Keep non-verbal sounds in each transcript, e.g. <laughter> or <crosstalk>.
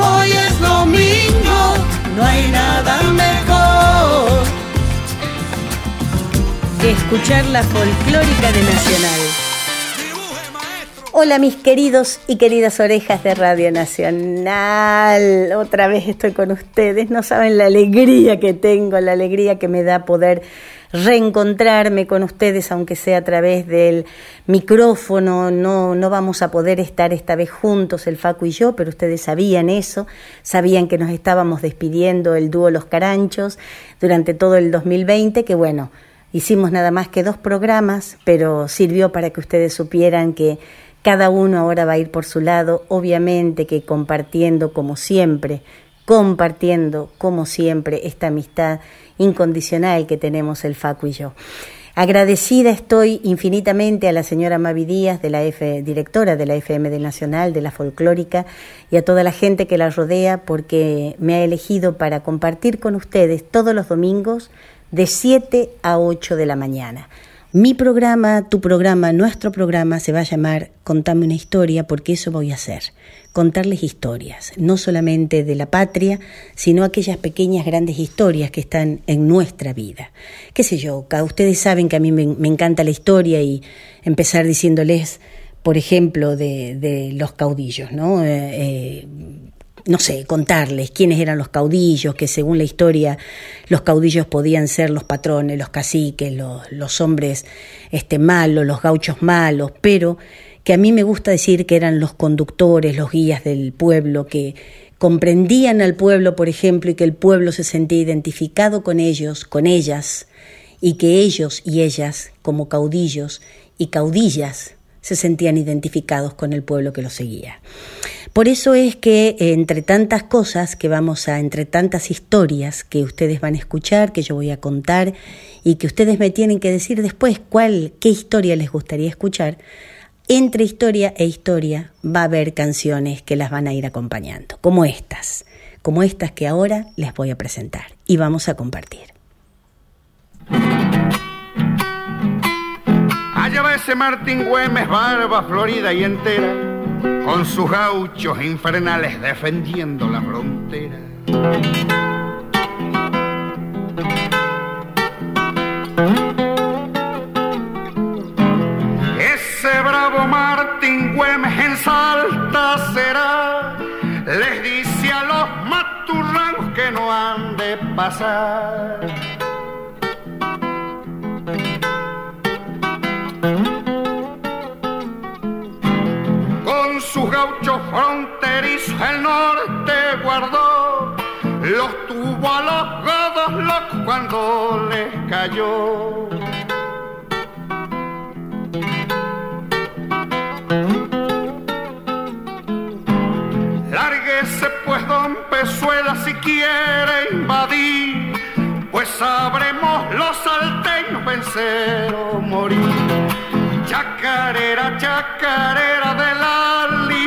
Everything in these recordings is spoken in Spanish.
hoy es domingo. No hay nada mejor que escuchar la folclórica de Nacional. Hola mis queridos y queridas orejas de Radio Nacional. Otra vez estoy con ustedes. No saben la alegría que tengo, la alegría que me da poder reencontrarme con ustedes, aunque sea a través del micrófono. No, no vamos a poder estar esta vez juntos, el Facu y yo, pero ustedes sabían eso, sabían que nos estábamos despidiendo el dúo Los Caranchos durante todo el 2020, que bueno, Hicimos nada más que dos programas, pero sirvió para que ustedes supieran que cada uno ahora va a ir por su lado, obviamente que compartiendo como siempre, compartiendo como siempre esta amistad incondicional que tenemos el Facu y yo. Agradecida estoy infinitamente a la señora Mavi Díaz, de la F, directora de la FM del Nacional, de la Folclórica, y a toda la gente que la rodea, porque me ha elegido para compartir con ustedes todos los domingos de 7 a 8 de la mañana. Mi programa, tu programa, nuestro programa se va a llamar Contame una historia porque eso voy a hacer. Contarles historias, no solamente de la patria, sino aquellas pequeñas grandes historias que están en nuestra vida. Qué sé yo, ustedes saben que a mí me, me encanta la historia y empezar diciéndoles, por ejemplo, de, de los caudillos, ¿no? Eh, eh, no sé, contarles quiénes eran los caudillos, que según la historia los caudillos podían ser los patrones, los caciques, los, hombres este, malos, los gauchos malos, pero que a mí me gusta decir que eran los conductores, los guías del pueblo, que comprendían al pueblo, por ejemplo, y que el pueblo se sentía identificado con ellos, con ellas, y que ellos y ellas, como caudillos y caudillas, se sentían identificados con el pueblo que los seguía. Por eso es que eh, entre tantas cosas que vamos a, entre tantas historias que ustedes van a escuchar, que yo voy a contar y que ustedes me tienen que decir después cuál, qué historia les gustaría escuchar, entre historia e historia va a haber canciones que las van a ir acompañando, como estas, como estas que ahora les voy a presentar y vamos a compartir. Allá va ese Martín Güemes, barba florida y entera, con sus gauchos infernales defendiendo la frontera. Ese bravo Martín Güemes en Salta será, les dice a los maturranos que no han de pasar. Con sus gauchos fronterizos el norte guardó, los tuvo a los godos locos cuando les cayó. Lárguese pues don Pezuela si quiere invadir, pues sabremos los salteños vencer o morir. Chacarera, chacarera de la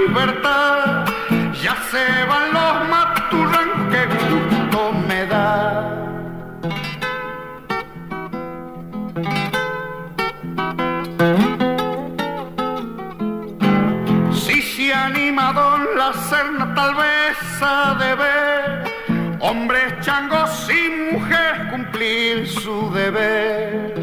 libertad, ya se van los maturranos, que gusto me da. Si se anima don la Serna tal vez ha de ver hombres changos y mujeres cumplir su deber.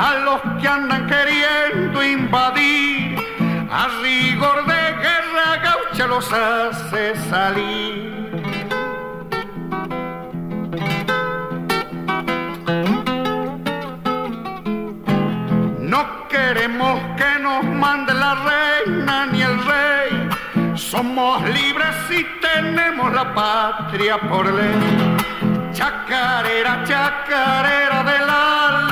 A los que andan queriendo invadir, a rigor de guerra gaucha los hace salir. No queremos que nos mande la reina ni el rey. Somos libres y tenemos la patria por ley. Chacarera, chacarera de la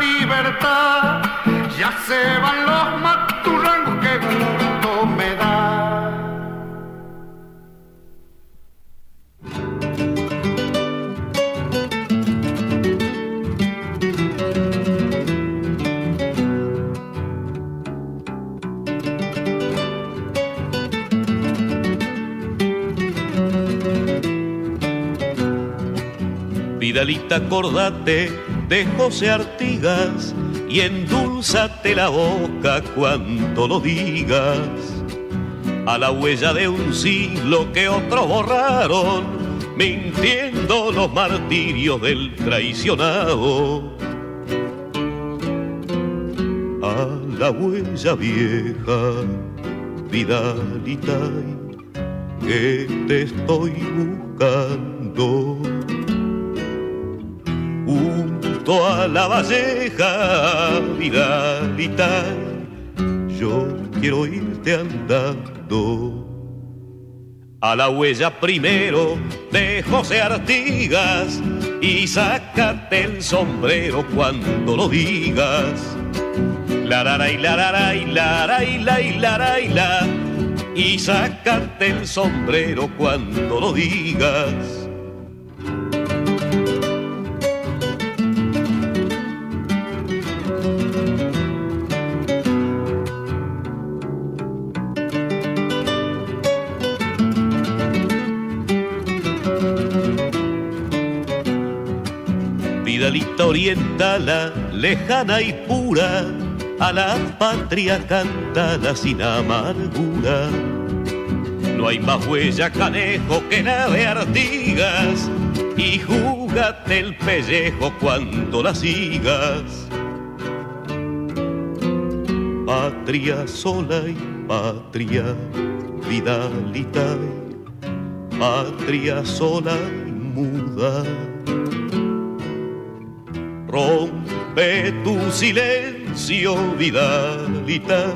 ya se van los maturrangos que gusto me da. Vidalita, acordate de José Artigas y endulzate la boca cuando lo digas. A la huella de un siglo que otros borraron, mintiendo los martirios del traicionado. A la huella vieja, Vidalita, que te estoy buscando a la valleja, Vidalita, yo quiero irte andando. A la huella primero de José Artigas y sácate el sombrero cuando lo digas. La la y la la y la y la y la y la y sácate el sombrero cuando lo digas. Orientala, lejana y pura, a la patria cantala sin amargura. No hay más huella canejo que la de Artigas, y júgate el pellejo cuando la sigas. Patria sola y patria, Vidalita, patria sola y muda. Rompe tu silencio, Vidalita,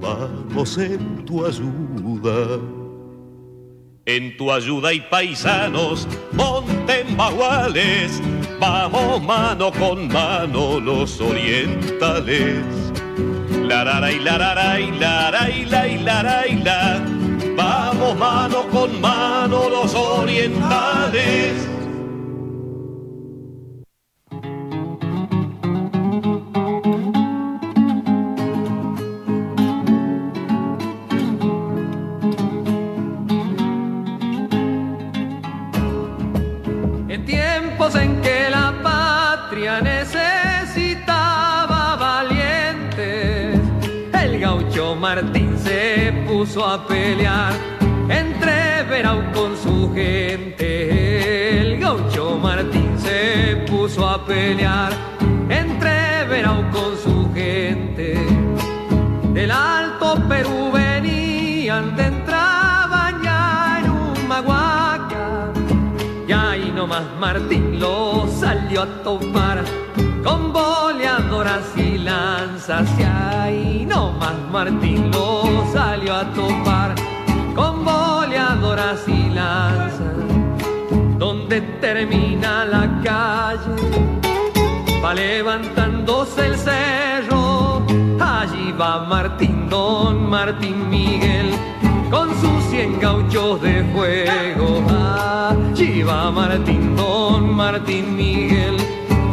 vamos en tu ayuda. En tu ayuda y paisanos, monten baguales, vamos mano con mano los orientales. La la la y la la la y la la y la y la la y la. Vamos mano con mano los orientales. Martín se puso a pelear entre Verau con su gente. El gaucho Martín se puso a pelear entre Verau con su gente. Del Alto Perú venían, te entraban ya en un maguaca. Y ahí nomás Martín lo salió a topar con y lanzas. Y ahí nomás Martín lo salió a topar con boleadoras y lanzas. Donde termina la calle, va levantándose el cerro. Allí va Martín, don Martín Miguel, con sus cien gauchos de fuego. Allí va Martín, don Martín Miguel,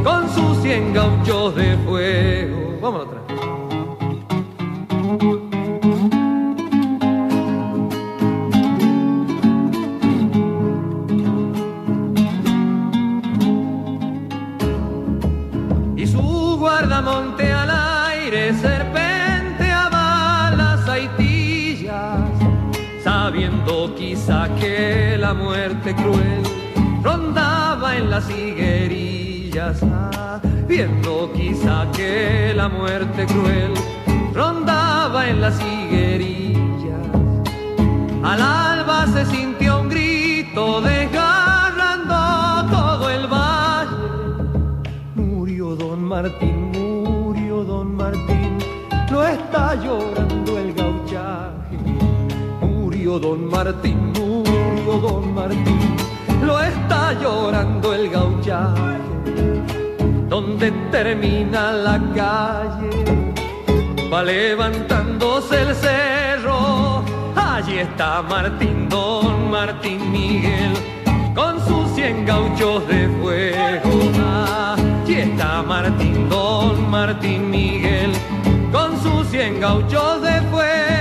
con sus cien gauchos de fuego. Vamos otra. y su guardamonte al aire serpenteaba las aitillas, sabiendo quizá que la muerte cruel rondaba en las viendo quizá que la muerte cruel rondaba en las higuerillas. Al alba se sintió un grito desgarrando todo el valle Murió don Martín, murió don Martín, lo está llorando el gauchaje. Murió don Martín, murió don Martín, está llorando el gauchaje. donde termina la calle. Va levantándose el cerro, allí está Martín, don Martín Miguel, con sus cien gauchos de fuego. Allí está Martín, don Martín Miguel, con sus cien gauchos de fuego.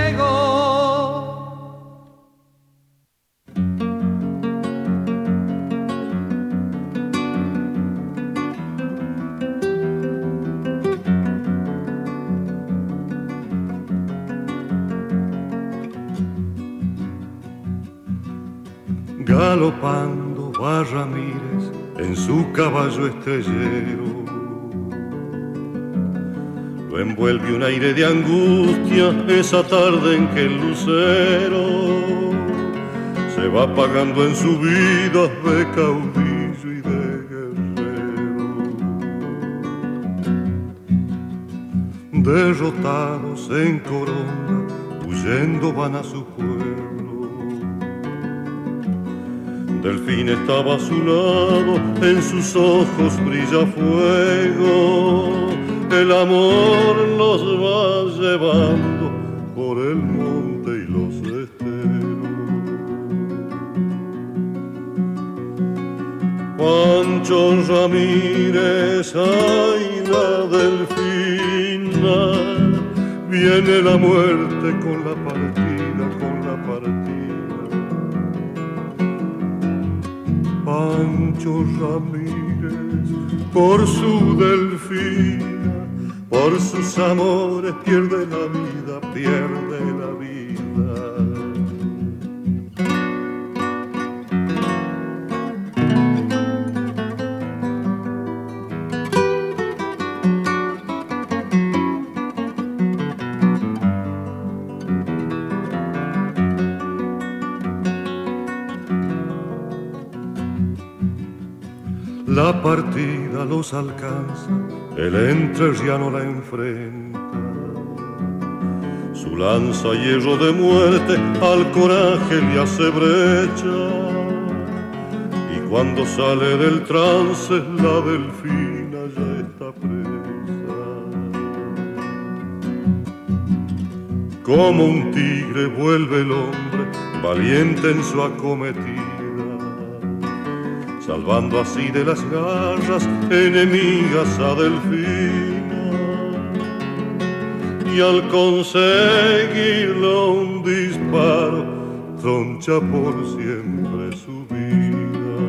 Galopando va Ramírez en su caballo estrellero. Lo envuelve un aire de angustia esa tarde en que el lucero se va apagando en su vida de caudillo y de guerrero. Derrotados en corona, huyendo van a su pueblo. Delfín estaba a su lado, en sus ojos brilla fuego. El amor los va llevando por el monte y los esteros. Pancho Ramírez, ay la delfina, viene la muerte con la Ramírez, por su delfina, por sus amores pierde la vida, pierde Partida los alcanza, el entre ya no la enfrenta. Su lanza hierro de muerte al coraje le hace brecha. Y cuando sale del trance, la delfina ya está presa. Como un tigre vuelve el hombre, valiente en su acometida salvando así de las garras enemigas a Delfina. Y al conseguirlo un disparo, troncha por siempre su vida.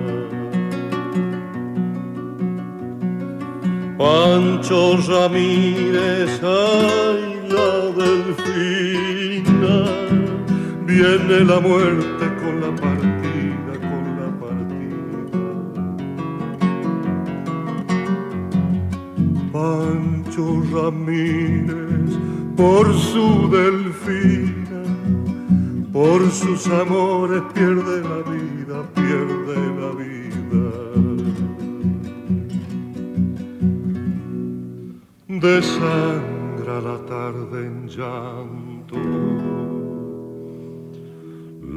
Pancho Ramírez, ay la Delfina, viene la muerte Ramírez por su delfina, por sus amores pierde la vida, pierde la vida. Desangra la tarde en llanto,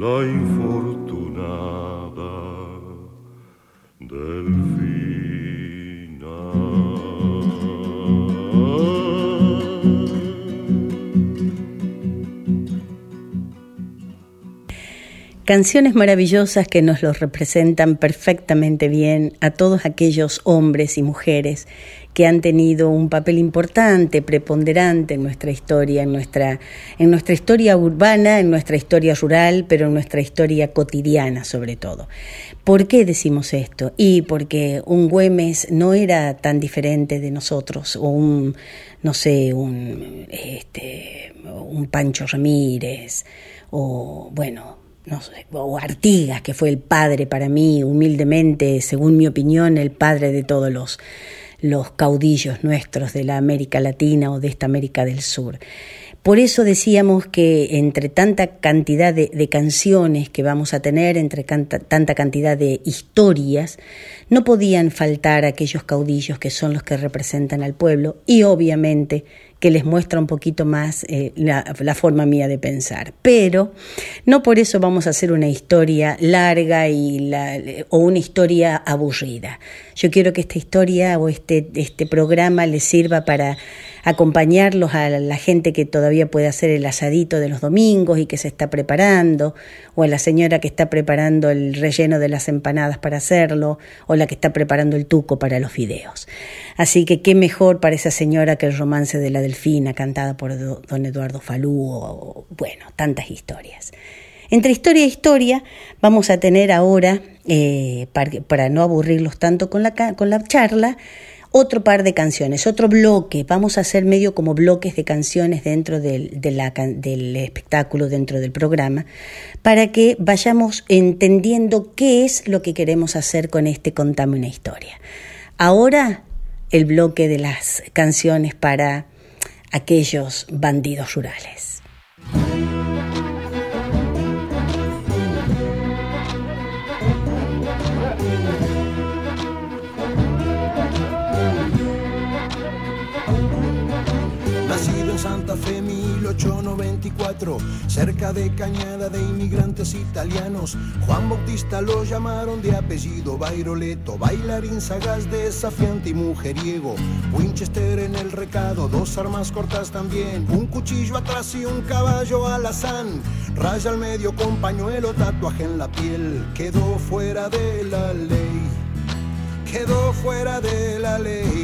la infortunada Canciones maravillosas que nos los representan perfectamente bien a todos aquellos hombres y mujeres que han tenido un papel importante, preponderante en nuestra historia, en nuestra, en nuestra historia urbana, en nuestra historia rural, pero en nuestra historia cotidiana sobre todo. ¿Por qué decimos esto? Y porque un Güemes no era tan diferente de nosotros, o un, no sé, un, este, un Pancho Ramírez, o bueno, o Artigas, que fue el padre para mí, humildemente, según mi opinión, el padre de todos los, los caudillos nuestros de la América Latina o de esta América del Sur. Por eso decíamos que entre tanta cantidad de, canciones que vamos a tener, entre tanta cantidad de historias, no podían faltar aquellos caudillos que son los que representan al pueblo y obviamente que les muestra un poquito más eh, la, la, forma mía de pensar. Pero no por eso vamos a hacer una historia larga y la, o una historia aburrida. Yo quiero que esta historia o este, este programa les sirva para acompañarlos a la gente que todavía puede hacer el asadito de los domingos y que se está preparando, o a la señora que está preparando el relleno de las empanadas para hacerlo, o la que está preparando el tuco para los fideos. Así que qué mejor para esa señora que el romance de la delfina cantada por don Eduardo Falú, o bueno, tantas historias. Entre historia e historia vamos a tener ahora, eh, para, para, no aburrirlos tanto con la, con la charla, otro par de canciones, otro bloque. Vamos a hacer medio como bloques de canciones dentro del, del espectáculo, dentro del programa, para que vayamos entendiendo qué es lo que queremos hacer con este Contame una historia. Ahora el bloque de las canciones para aquellos bandidos rurales. 1894, cerca de Cañada de inmigrantes italianos. Juan Bautista lo llamaron de apellido Bairoleto, bailarín sagaz, desafiante y mujeriego. Winchester en el recado, dos armas cortas también, un cuchillo atrás y un caballo alazán. Raya al medio con pañuelo, tatuaje en la piel, quedó fuera de la ley, quedó fuera de la ley.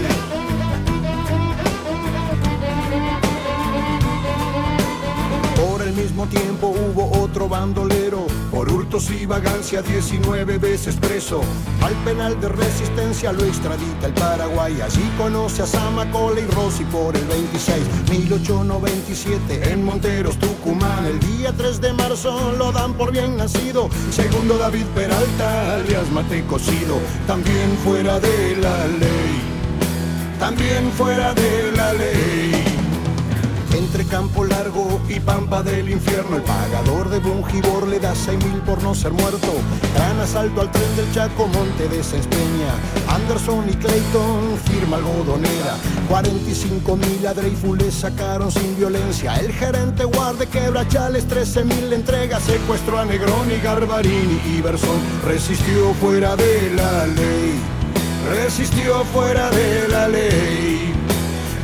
Mismo tiempo hubo otro bandolero, por hurtos y vagancia 19 veces preso. Al penal de resistencia lo extradita el Paraguay, allí conoce a Samacola y Rossi por el 26, 1897 en Monteros, Tucumán. El día 3 de marzo lo dan por bien nacido, segundo David Peralta, alias Mate Cocido, también fuera de la ley, también fuera de la ley entre Campo Largo y Pampa del Infierno. El pagador de Bungibor le da seis mil por no ser muerto. Gran asalto al tren del Chaco, Monte de Sespeña. Anderson y Clayton, firma algodonera. 45 mil a Dreyfus le sacaron sin violencia. El gerente guarde quebrachales, 13 mil entrega. Secuestró a Negroni, Garbarini y Berson. Resistió fuera de la ley. Resistió fuera de la ley.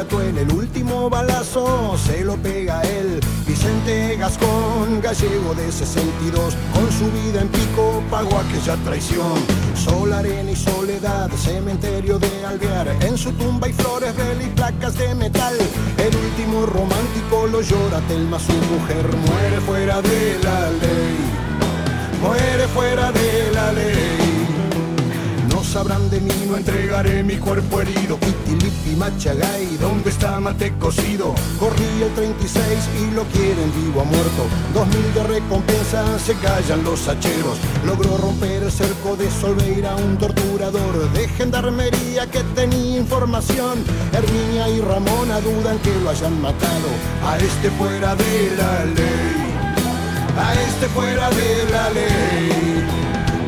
Atuel. El último balazo se lo pega él. Vicente Gascón, gallego de 62, con su vida en pico pagó aquella traición. Sol, arena y soledad, cementerio de Alvear. En su tumba hay flores, vela y placas de metal. El último romántico lo llora Telma, su mujer muere fuera de la ley. Muere fuera de la ley sabrán de mí, no entregaré mi cuerpo herido. Pitilipi Machagay, ¿dónde está Mate cocido? Corrí el 36 y lo quieren vivo a muerto. Dos mil de recompensa, se callan los hacheros. Logró romper el cerco de Solveira, un torturador de gendarmería que tenía información. Herminia y Ramona dudan que lo hayan matado. A este fuera de la ley. a este fuera de la ley.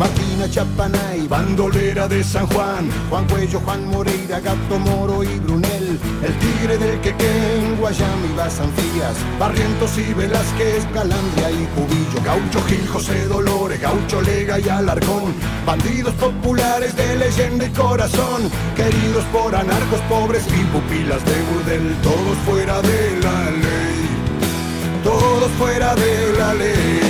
Martina Chapanay, bandolera de San Juan, Juan Cuello, Juan Moreira, Gato Moro y Brunel, el tigre del Quequén, Guayami, Basanfías, Barrientos y Velázquez, Calandria y Cubillo, Gaucho Gil, José Dolores, Gaucho Lega y Alarcón, bandidos populares de leyenda y corazón, queridos por anarcos pobres y pupilas de burdel, todos fuera de la ley, todos fuera de la ley.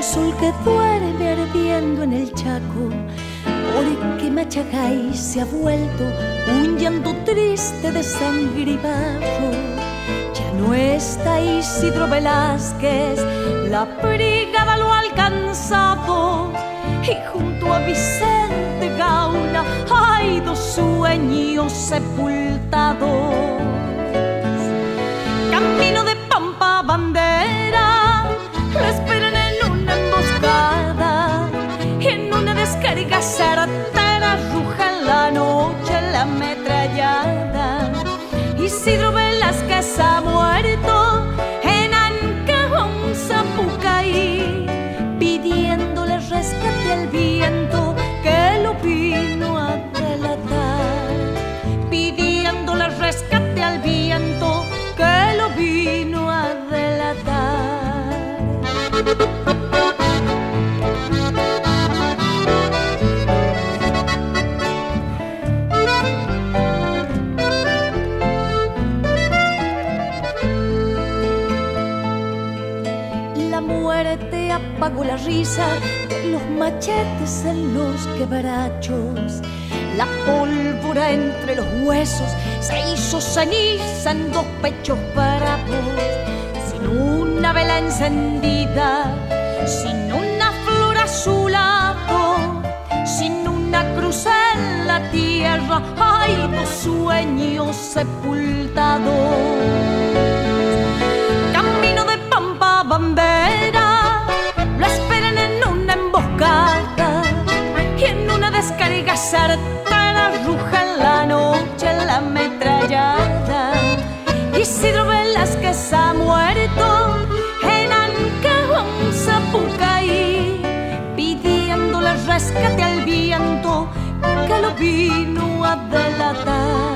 Del sol que duerme ardiendo en el Chaco. Porque Machagay se ha vuelto un llanto triste de sangre y barro. Ya no está Isidro Velázquez, la brigada lo ha alcanzado. Y junto a Vicente Gauna hay dos sueños sepultados apagó la risa de los machetes en los quebrachos. La pólvora entre los huesos se hizo ceniza en dos pechos bravos. Sin una vela encendida, sin una flor azulado, sin una cruz en la tierra, hay dos sueños sepultados camino de Pampa Bandera, y en una descarga certera ruja en la noche la ametrallada. Isidro Velázquez ha muerto en Ancajón, Zapucaí, pidiéndole rescate al viento que lo vino a delatar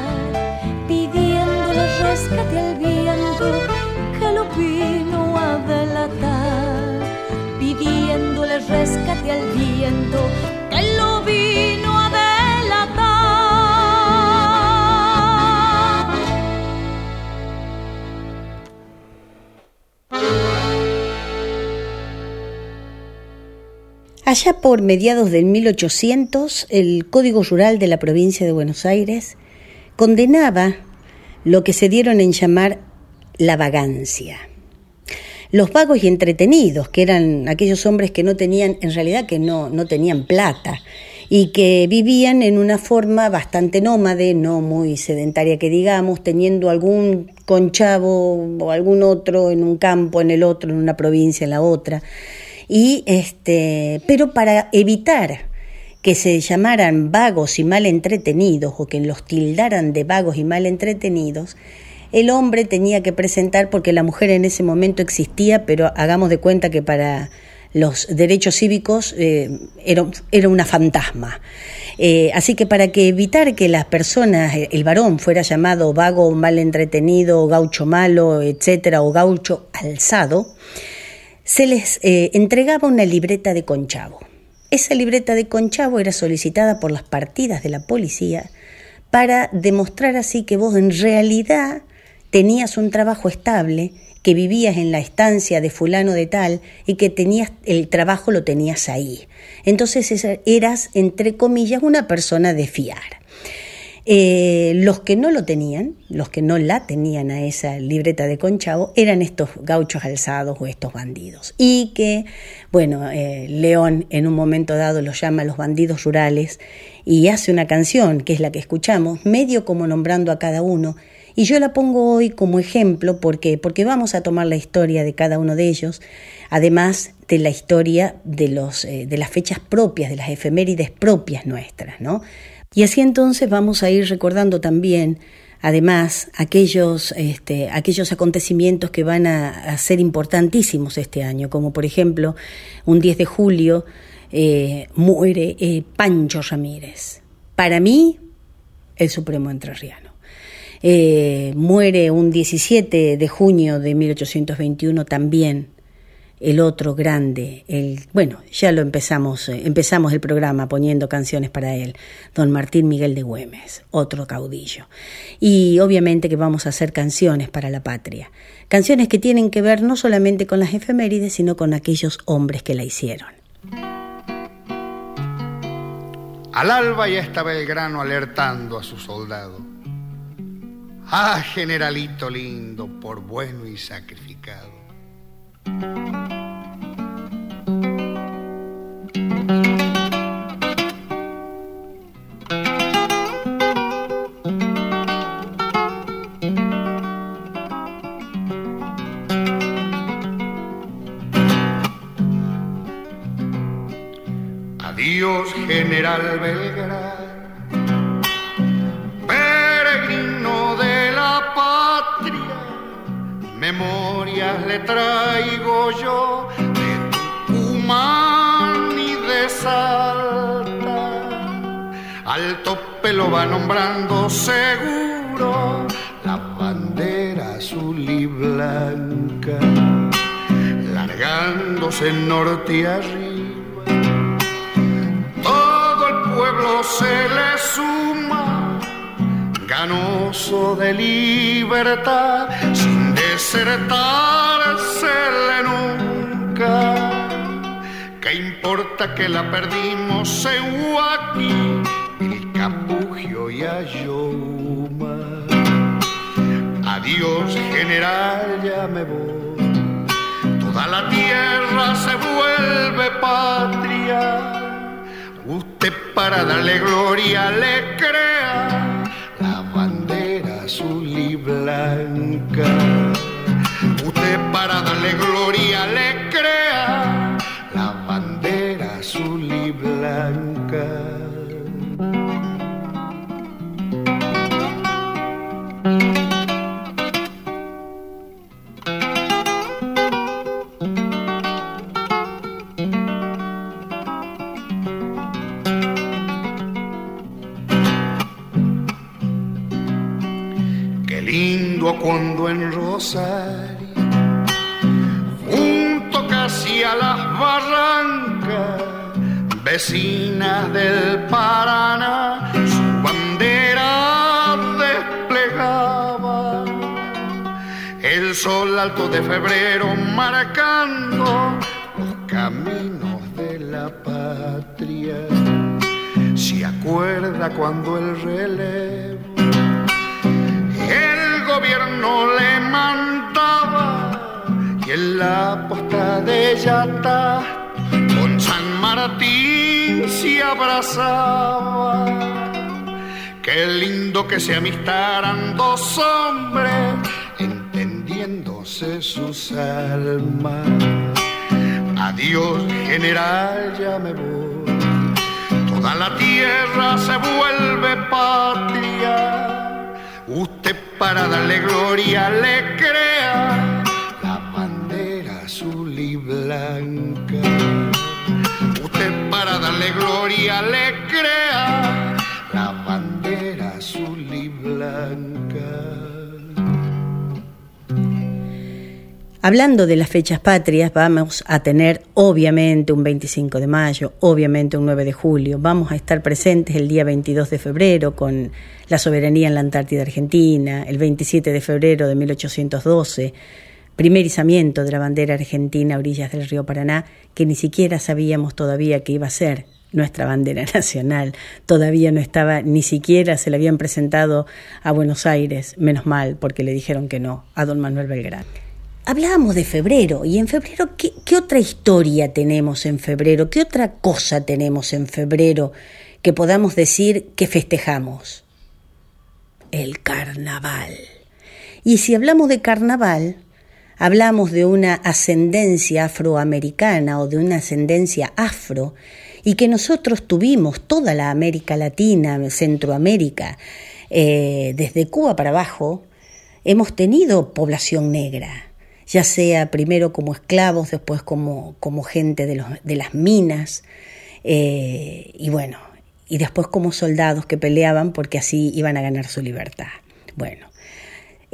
rescate al viento que lo vino a delatar. Allá por mediados del 1800, el Código Rural de la provincia de Buenos Aires condenaba lo que se dieron en llamar la vagancia. Los vagos y entretenidos, que eran aquellos hombres que no tenían, en realidad que no, no tenían plata, y que vivían en una forma bastante nómade, no muy sedentaria que digamos, teniendo algún conchavo o algún otro en un campo, en el otro, en una provincia, en la otra. Y este, pero para evitar que se llamaran vagos y mal entretenidos o que los tildaran de vagos y mal entretenidos, el hombre tenía que presentar, porque la mujer en ese momento existía, pero hagamos de cuenta que para los derechos cívicos eh, era, era, una fantasma. Eh, así que para que evitar que las personas, el varón fuera llamado vago, mal entretenido, gaucho malo, etcétera, o gaucho alzado, se les eh, entregaba una libreta de conchavo. Esa libreta de conchavo era solicitada por las partidas de la policía para demostrar así que vos en realidad tenías un trabajo estable, que vivías en la estancia de fulano de tal y que tenías el trabajo lo tenías ahí. Entonces eras, entre comillas, una persona de fiar. Eh, los que no lo tenían, los que no la tenían a esa libreta de Conchavo, eran estos gauchos alzados o estos bandidos. Y que, bueno, eh, León en un momento dado los llama los bandidos rurales y hace una canción, que es la que escuchamos, medio como nombrando a cada uno, y yo la pongo hoy como ejemplo porque, porque vamos a tomar la historia de cada uno de ellos, además de la historia de, los, eh, de las fechas propias, de las efemérides propias nuestras, ¿no? Y así entonces vamos a ir recordando también, además, aquellos, este, aquellos acontecimientos que van a, a, ser importantísimos este año, como por ejemplo, un 10 de julio eh, muere eh, Pancho Ramírez. Para mí, el Supremo Entrerriano. Eh, muere un 17 de junio de 1821 también el otro grande, el bueno, ya lo empezamos, eh, empezamos el programa poniendo canciones para él, don Martín Miguel de Güemes, otro caudillo. Y obviamente que vamos a hacer canciones para la patria, canciones que tienen que ver no solamente con las efemérides, sino con aquellos hombres que la hicieron. Al alba ya estaba el grano alertando a su soldado Ah, generalito lindo, por bueno y sacrificado. Adiós, general Belgrano memorias le traigo yo de Tucumán y de Salta. Al tope lo va nombrando seguro la bandera azul y blanca, largándose norte y arriba. Todo el pueblo se le suma, ganoso de libertad, sin desertársele nunca. ¿Qué importa que la perdimos en Huaki, el Capugio y Ayoma? Adiós, general, ya me voy. Toda la tierra se vuelve patria. Usted para darle gloria le crea la bandera azul y blanca para darle gloria le crea la bandera azul y blanca. Qué lindo cuando en Rosa a las barrancas vecinas del Paraná, su bandera desplegaba. El sol alto de febrero marcando los caminos de la patria. Se acuerda cuando el relevo el gobierno le mandaba en la posta de Yata con San Martín se abrazaba. Qué lindo que se amistaran dos hombres entendiéndose sus almas. Adiós, general, ya me voy. Toda la tierra se vuelve patria. Usted para darle gloria le crea blanca. Usted para darle gloria le crea la bandera azul y blanca. Hablando de las fechas patrias, vamos a tener obviamente un 25 de mayo, obviamente un 9 de julio, vamos a estar presentes el día 22 de febrero con la soberanía en la Antártida Argentina, el 27 de febrero de 1812, primer izamiento de la bandera argentina a orillas del río Paraná, que ni siquiera sabíamos todavía que iba a ser nuestra bandera <laughs> nacional. Todavía no estaba, ni siquiera se le habían presentado a Buenos Aires, menos mal, porque le dijeron que no a don Manuel Belgrano. Hablábamos de febrero, y en febrero, ¿qué, ¿qué, otra historia tenemos en febrero? ¿Qué otra cosa tenemos en febrero que podamos decir que festejamos? El carnaval. Y si hablamos de carnaval, hablamos de una ascendencia afroamericana o de una ascendencia afro, y que nosotros tuvimos toda la América Latina, Centroamérica, eh, desde Cuba para abajo, hemos tenido población negra ya sea primero como esclavos, después como, como gente de, los, de, las minas, eh, y bueno, y después como soldados que peleaban porque así iban a ganar su libertad. Bueno,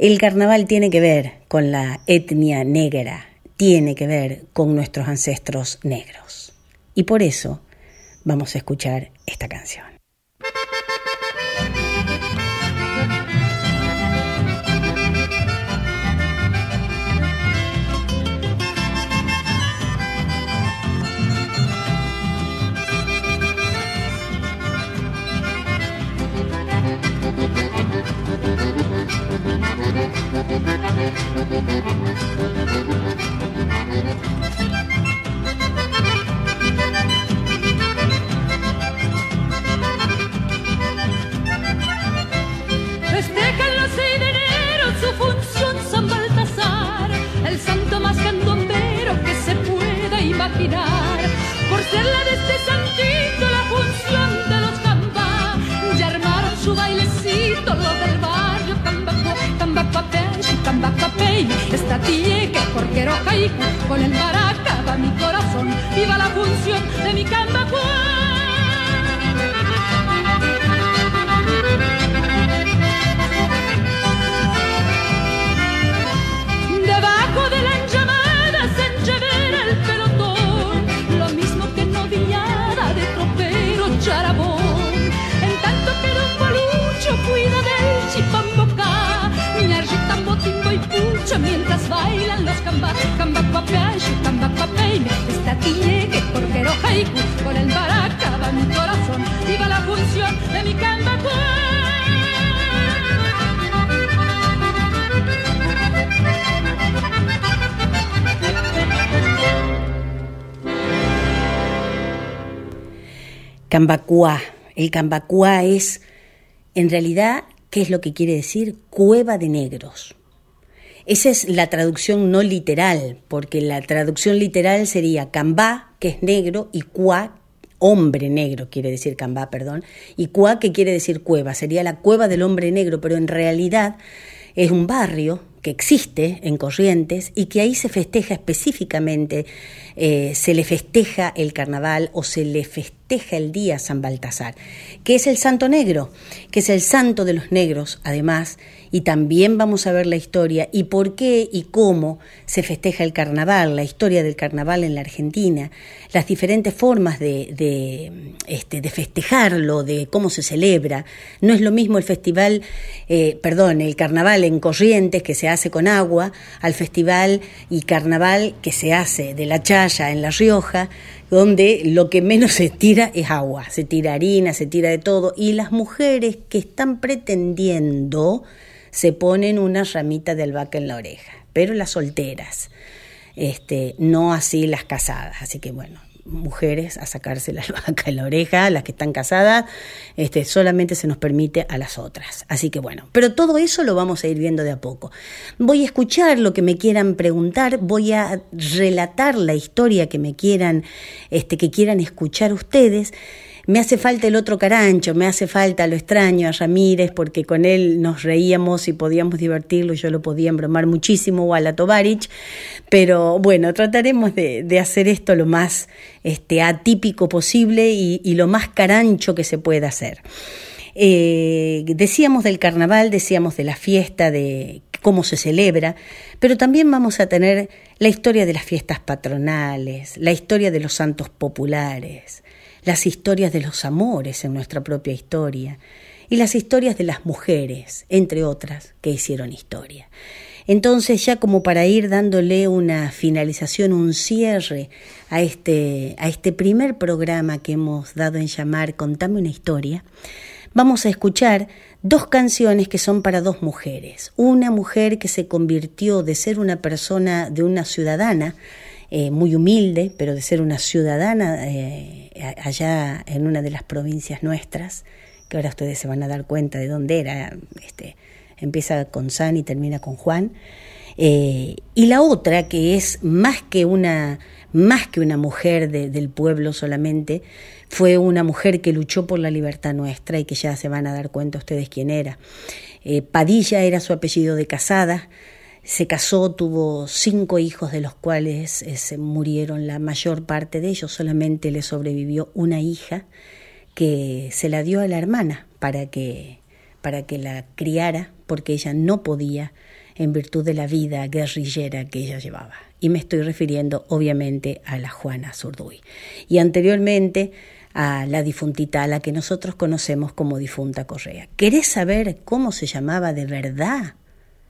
el carnaval tiene que ver con la etnia negra, tiene que ver con nuestros ancestros negros. Y por eso vamos a escuchar esta canción. Festejan los 6 de enero su función San Baltasar, el santo más candombero que se pueda imaginar. Por ser la de este Cambacapey, Cambacapey, esta tía que porquero jaico, con el maraca va mi corazón, viva la función de mi Cambacuá. Mientras bailan los cambas, cambacuapeayo, cambacuapeime, esta tía que porquero haiku, con el baraca va mi corazón, viva la función de mi cambacuá. Cambacuá. El Cambacuá es, en realidad, ¿qué es lo que quiere decir? Cueva de negros. Esa es la traducción no literal, porque la traducción literal sería Cambá, que es negro, y Cuá, hombre negro, quiere decir Cambá, perdón, y Cuá, que quiere decir cueva, sería la cueva del hombre negro, pero en realidad es un barrio que existe en Corrientes y que ahí se festeja específicamente, eh, se le festeja el carnaval o se le festeja el día San Baltasar, que es el santo negro, que es el santo de los negros, además, y también vamos a ver la historia y por qué y cómo se festeja el carnaval, la historia del carnaval en la Argentina, las diferentes formas de, de, este, de festejarlo, de cómo se celebra. No es lo mismo el festival, eh, perdón, el carnaval en Corrientes que se hace con agua, al festival y carnaval que se hace de la Chaya en La Rioja, donde lo que menos se tira es agua, se tira harina, se tira de todo, y las mujeres que están pretendiendo se ponen una ramita de albahaca en la oreja, pero las solteras, este, no así las casadas, así que bueno, mujeres a sacarse la <laughs> albahaca en la oreja, las que están casadas, este, solamente se nos permite a las otras. Así que bueno, pero todo eso lo vamos a ir viendo de a poco. Voy a escuchar lo que me quieran preguntar, voy a relatar la historia que me quieran, este, que quieran escuchar ustedes. Me hace falta el otro carancho, me hace falta lo extraño a Ramírez, porque con él nos reíamos y podíamos divertirlo, yo lo podía embromar muchísimo, o a la Tovarich, pero bueno, trataremos de, hacer esto lo más este, atípico posible y, y lo más carancho que se pueda hacer. Eh, decíamos del carnaval, decíamos de la fiesta, de cómo se celebra, pero también vamos a tener la historia de las fiestas patronales, la historia de los santos populares, las historias de los amores en nuestra propia historia y las historias de las mujeres, entre otras, que hicieron historia. Entonces, ya como para ir dándole una finalización, un cierre a este, a este primer programa que hemos dado en llamar Contame una historia, vamos a escuchar dos canciones que son para dos mujeres. Una mujer que se convirtió de ser una persona, de una ciudadana, eh, muy humilde, pero de ser una ciudadana eh, allá en una de las provincias nuestras, que ahora ustedes se van a dar cuenta de dónde era, este, empieza con San y termina con Juan. Eh, y la otra, que es más que una, más que una mujer de, del pueblo solamente, fue una mujer que luchó por la libertad nuestra y que ya se van a dar cuenta ustedes quién era. Padilla era su apellido de casada, se casó, tuvo cinco hijos de los cuales eh, se murieron la mayor parte de ellos, solamente le sobrevivió una hija que se la dio a la hermana para que, para que la criara, porque ella no podía en virtud de la vida guerrillera que ella llevaba. Y me estoy refiriendo obviamente a la Juana Zurduy. Y anteriormente a la difuntita, a la que nosotros conocemos como difunta Correa. ¿Querés saber cómo se llamaba de verdad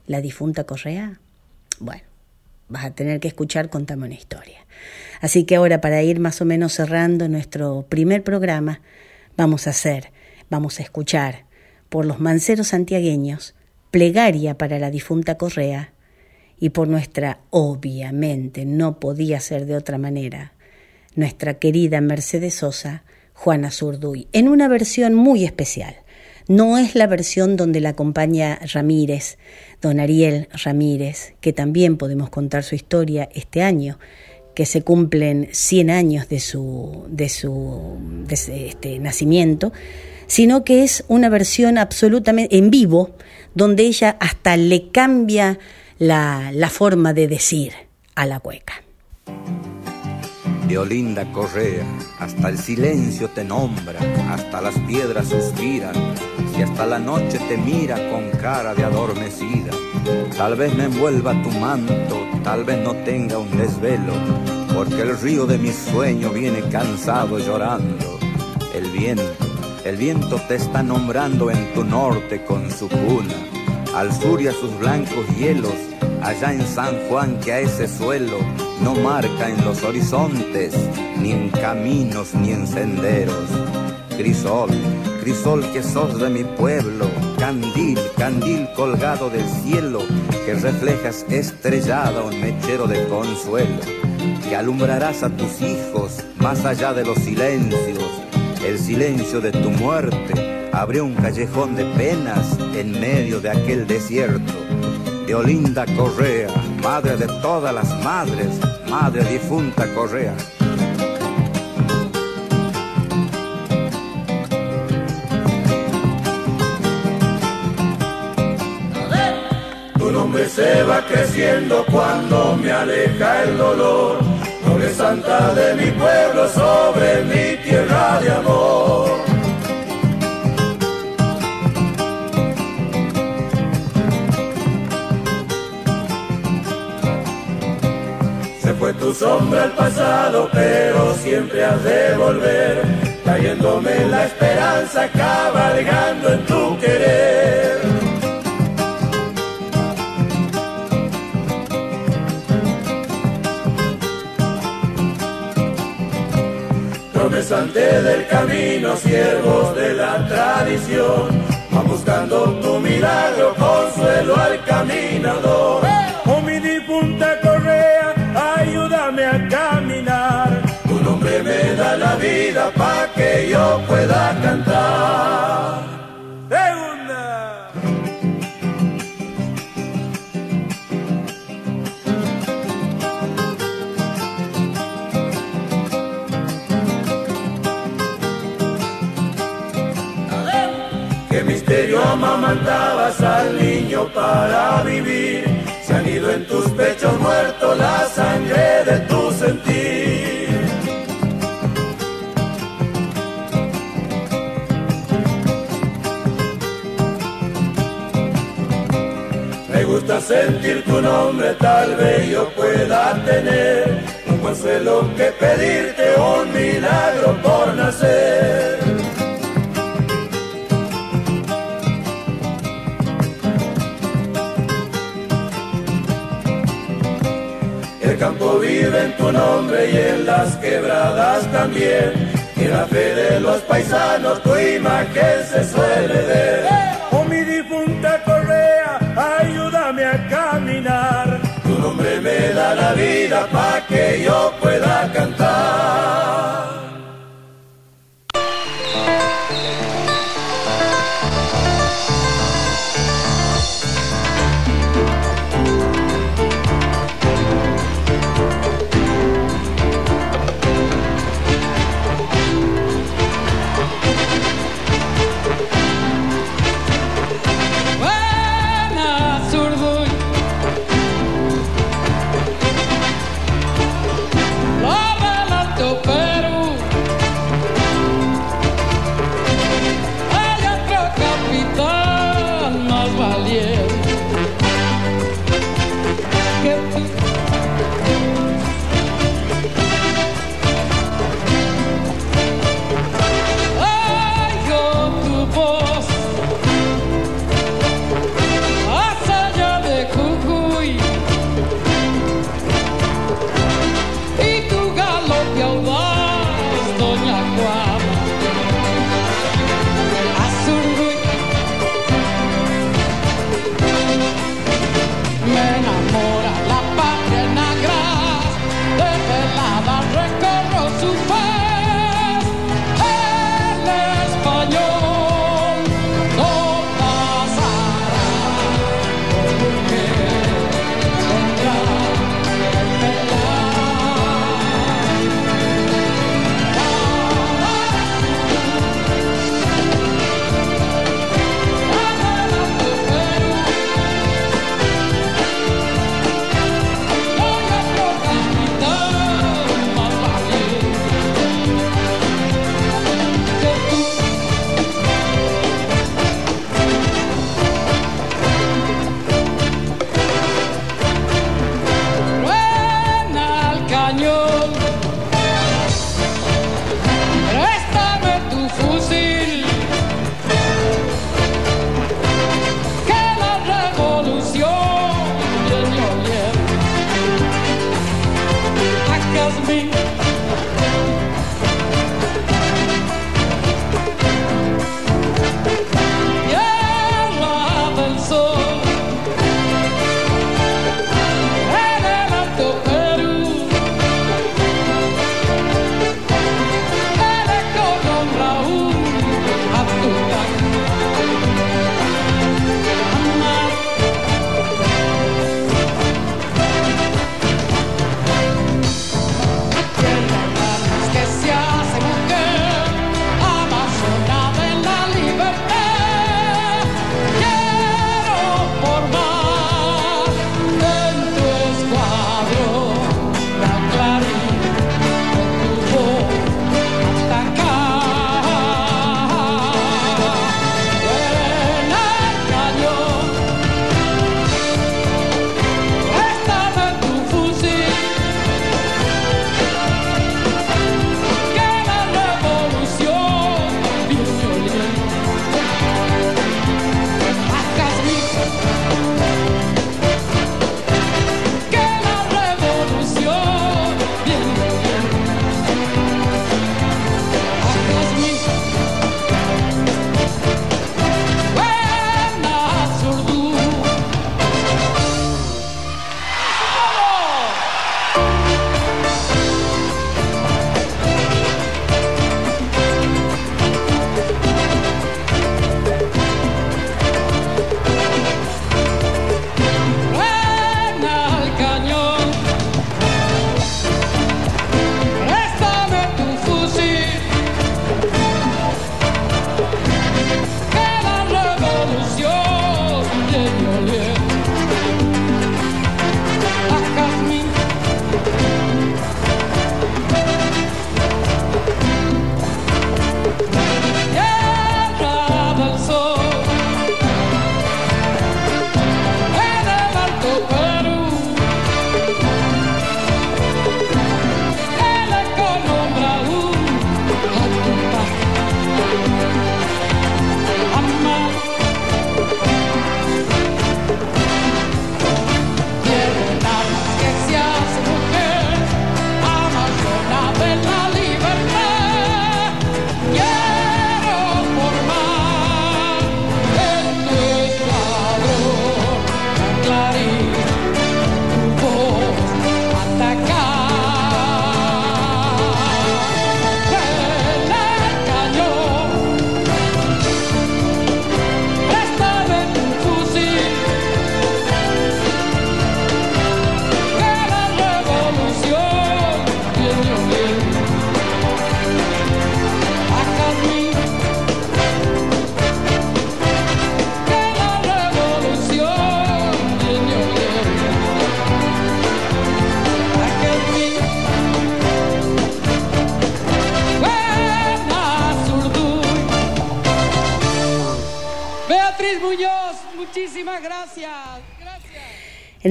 la difunta Correa? Bueno, vas a tener que escuchar Contame una historia. Así que ahora para ir más o menos cerrando nuestro primer programa, vamos a hacer, vamos a escuchar por los manceros santiagueños, plegaria para la difunta Correa y por nuestra, obviamente, no podía ser de otra manera, nuestra querida Mercedes Sosa, Juana Zurduy, en una versión muy especial. No es la versión donde la acompaña Ramírez, don Ariel Ramírez, que también podemos contar su historia este año, que se cumplen 100 años de su, de su este, nacimiento, sino que es una versión absolutamente en vivo, donde ella hasta le cambia la forma de decir a la cueca. De Olinda Correa, hasta el silencio te nombra, hasta las piedras suspiran, y hasta la noche te mira con cara de adormecida. Tal vez me envuelva tu manto, tal vez no tenga un desvelo, porque el río de mi sueño viene cansado llorando. El viento, el viento te está nombrando en tu norte con su cuna, al sur y a sus blancos hielos, allá en San Juan que a ese suelo no marca en los horizontes, ni en caminos ni en senderos. Crisol, crisol que sos de mi pueblo, candil, candil colgado del cielo, que reflejas estrellada un mechero de consuelo, que alumbrarás a tus hijos más allá de los silencios, el silencio de tu muerte abrió un callejón de penas en medio de aquel desierto. De Olinda Correa, madre de todas las madres, madre difunta Correa. Tu nombre se va creciendo cuando me aleja el dolor. Noble santa de mi pueblo sobre mi tierra de amor. Tu sombra al pasado, pero siempre has de volver, trayéndome la esperanza, cabalgando en tu querer. Promesante del camino, siervos de la tradición, va buscando tu milagro, consuelo al caminador. Que yo pueda cantar. misterio amamantabas al niño para vivir. Se han ido en tus pechos muertos la tu nombre, tal vez yo pueda tener un consuelo que pedirte, un milagro por nacer. campo vive en tu nombre y en las quebradas también. Y en la fe de los paisanos tu imagen se suele ver. Me da la vida para que yo pueda cantar.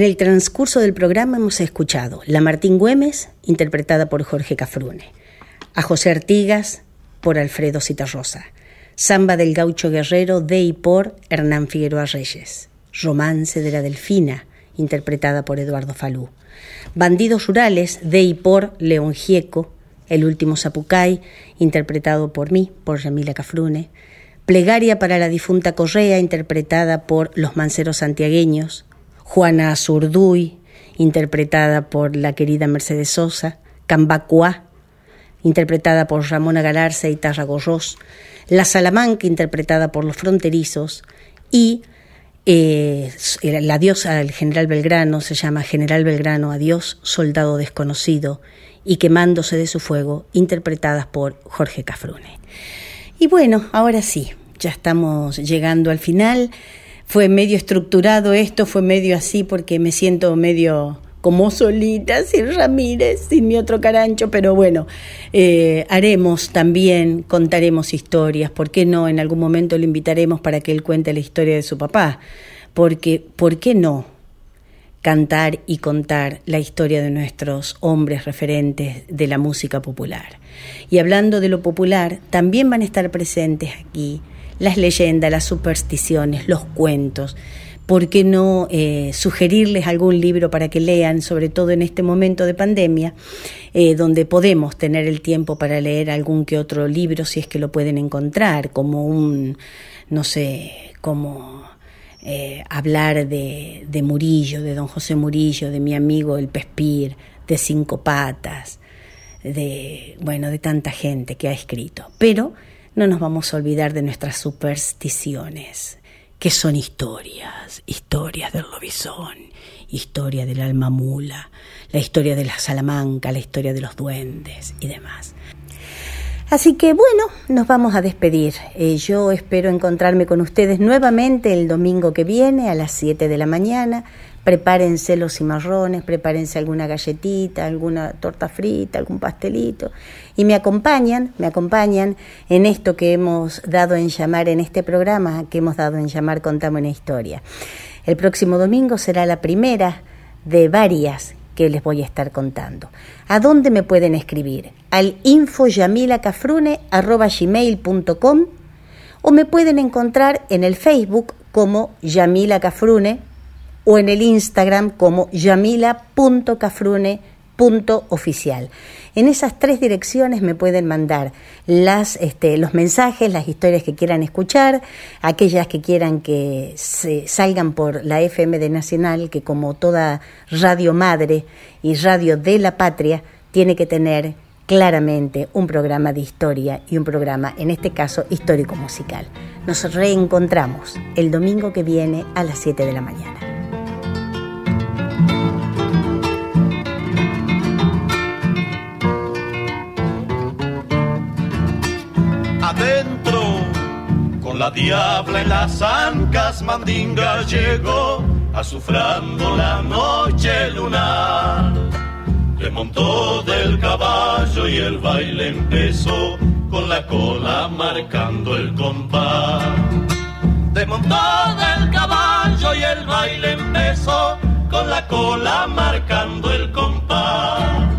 En el transcurso del programa hemos escuchado La Martín Güemes, interpretada por Jorge Cafrune, a José Artigas por Alfredo Citarrosa, Samba del Gaucho Guerrero de y por Hernán Figueroa Reyes, Romance de la Delfina, interpretada por Eduardo Falú, Bandidos Rurales de y por León Gieco, El último Zapucay, interpretado por mí, por Yamila Cafrune, Plegaria para la difunta Correa, interpretada por Los Manceros Santiagueños, Juana Azurduy, interpretada por la querida Mercedes Sosa, Cambacuá, interpretada por Ramona Galarza y Tarragorros, La Salamanca, interpretada por los fronterizos, y eh, la diosa del general Belgrano se llama General Belgrano, adiós, soldado desconocido, y quemándose de su fuego, interpretadas por Jorge Cafrune. Y bueno, ahora sí, ya estamos llegando al final fue medio estructurado esto, fue medio así porque me siento medio como solita, sin Ramírez, sin mi otro carancho, pero bueno, eh, haremos también, contaremos historias, ¿por qué no? En algún momento lo invitaremos para que él cuente la historia de su papá, porque, ¿por qué no? cantar y contar la historia de nuestros hombres referentes de la música popular. Y hablando de lo popular, también van a estar presentes aquí las leyendas, las supersticiones, los cuentos. ¿Por qué no eh, sugerirles algún libro para que lean, sobre todo en este momento de pandemia, eh, donde podemos tener el tiempo para leer algún que otro libro si es que lo pueden encontrar, como un, no sé, como eh, hablar de, de, Murillo, de don José Murillo, de mi amigo el Pespir, de Cinco Patas, de, bueno, de tanta gente que ha escrito. Pero no nos vamos a olvidar de nuestras supersticiones, que son historias, historias del lobizón, historia del alma mula, la historia de la salamanca, la historia de los duendes y demás. Así que bueno, nos vamos a despedir. Eh, yo espero encontrarme con ustedes nuevamente el domingo que viene a las 7 de la mañana prepárense los cimarrones, prepárense alguna galletita, alguna torta frita, algún pastelito y me acompañan, me acompañan en esto que hemos dado en llamar en este programa que hemos dado en llamar Contame una historia. El próximo domingo será la primera de varias que les voy a estar contando. ¿A dónde me pueden escribir? Al infoyamilacafrune.com o me pueden encontrar en el Facebook como Yamila o en el Instagram como yamila.cafrune.oficial. En esas tres direcciones me pueden mandar las, este, los mensajes, las historias que quieran escuchar, aquellas que quieran que se salgan por la FM de Nacional, que como toda radio madre y radio de la patria, tiene que tener claramente un programa de historia y un programa, en este caso, histórico-musical. Nos reencontramos el domingo que viene a las 7 de la mañana. La diabla en las ancas, Mandinga llegó, azufrando la noche lunar. Le montó del caballo y el baile empezó, con la cola marcando el compás. Desmontó del caballo y el baile empezó, con la cola marcando el compás.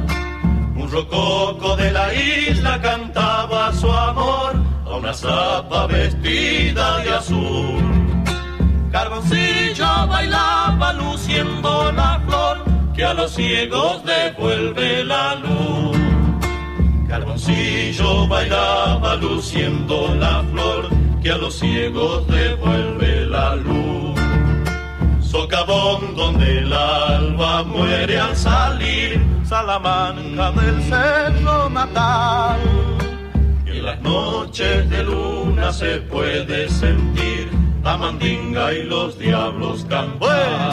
Un rococo de la isla cantaba su amor a una zapa vestida de azul. Carboncillo bailaba luciendo la flor que a los ciegos devuelve la luz. Carboncillo bailaba luciendo la flor que a los ciegos devuelve la luz. Socavón donde el alba muere al salir, Salamanca del cerro natal. Las noches de luna se puede sentir la mandinga y los diablos cantar.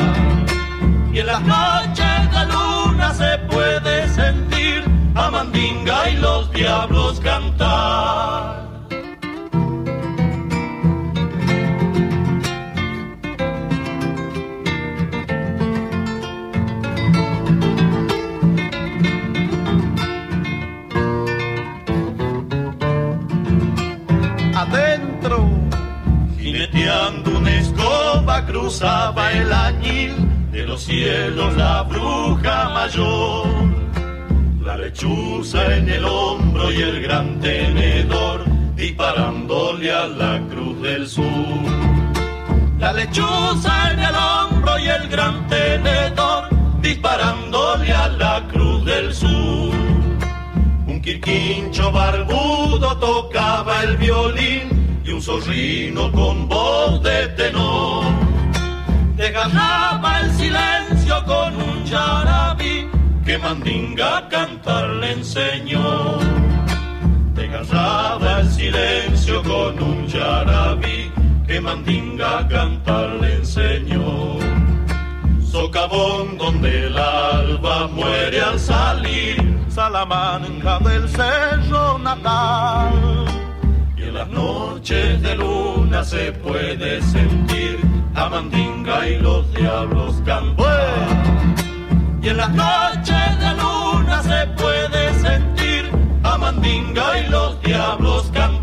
Y en las noches de luna se puede sentir a mandinga y los diablos cantar. Cruzaba el añil, de los cielos la bruja mayor. La lechuza en el hombro y el gran tenedor, disparándole a la cruz del sur. La lechuza en el hombro y el gran tenedor, disparándole a la cruz del sur. Un quirquincho barbudo tocaba el violín y un zorrino con voz de tenor. Desgarraba el silencio con un yarabí que Mandinga cantar le enseñó. Desgarraba el silencio con un yarabí que Mandinga cantar le enseñó. Socavón donde el alba muere al salir, Salamanca del cerro natal. Y en las noches de luna se puede sentir a Mandinga y los diablos cantar. Y en las noches de luna se puede sentir a Mandinga y los diablos cantar.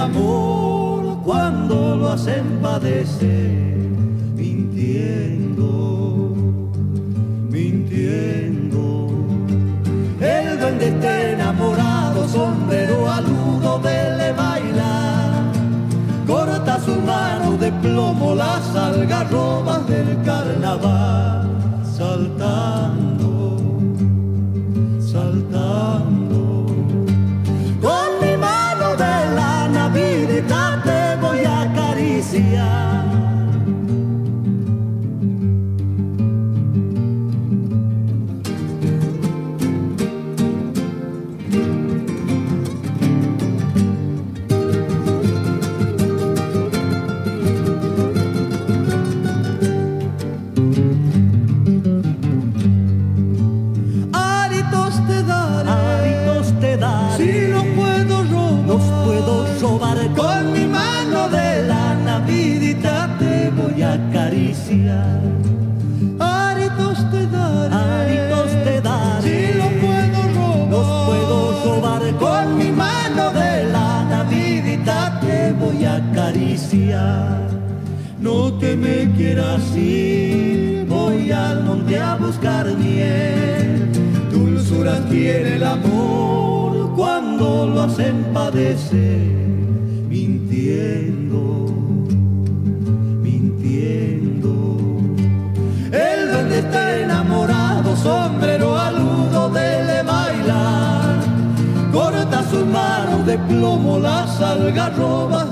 Amor cuando lo hacen padecer, mintiendo, mintiendo. El duende está enamorado, sombrero aludo de bailar. Corta su mano de plomo las algarrobas del carnaval, saltando,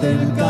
del